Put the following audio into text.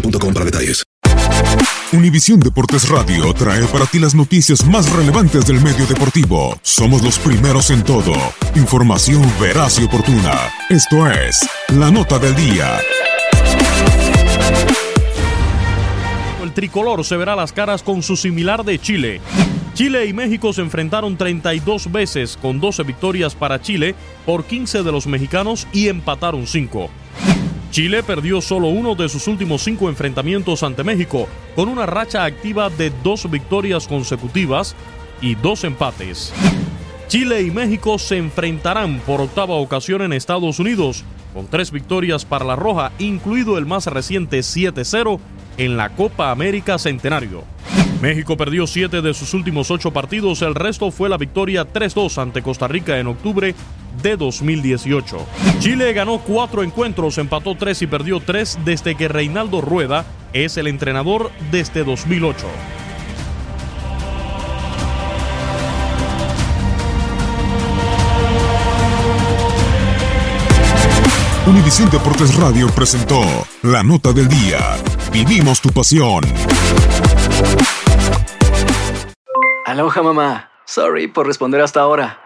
boostmobile.com. Univisión Deportes Radio trae para ti las noticias más relevantes del medio deportivo. Somos los primeros en todo. Información veraz y oportuna. Esto es La Nota del Día. El tricolor se verá las caras con su similar de Chile. Chile y México se enfrentaron 32 veces con 12 victorias para Chile por 15 de los mexicanos y empataron 5. Chile perdió solo uno de sus últimos cinco enfrentamientos ante México, con una racha activa de dos victorias consecutivas y dos empates. Chile y México se enfrentarán por octava ocasión en Estados Unidos, con tres victorias para la Roja, incluido el más reciente 7-0 en la Copa América Centenario. México perdió siete de sus últimos ocho partidos, el resto fue la victoria 3-2 ante Costa Rica en octubre de 2018. Chile ganó cuatro encuentros, empató tres y perdió tres desde que Reinaldo Rueda es el entrenador desde 2008. Univisión Deportes Radio presentó La Nota del Día. Vivimos tu pasión. Aloha mamá. Sorry por responder hasta ahora.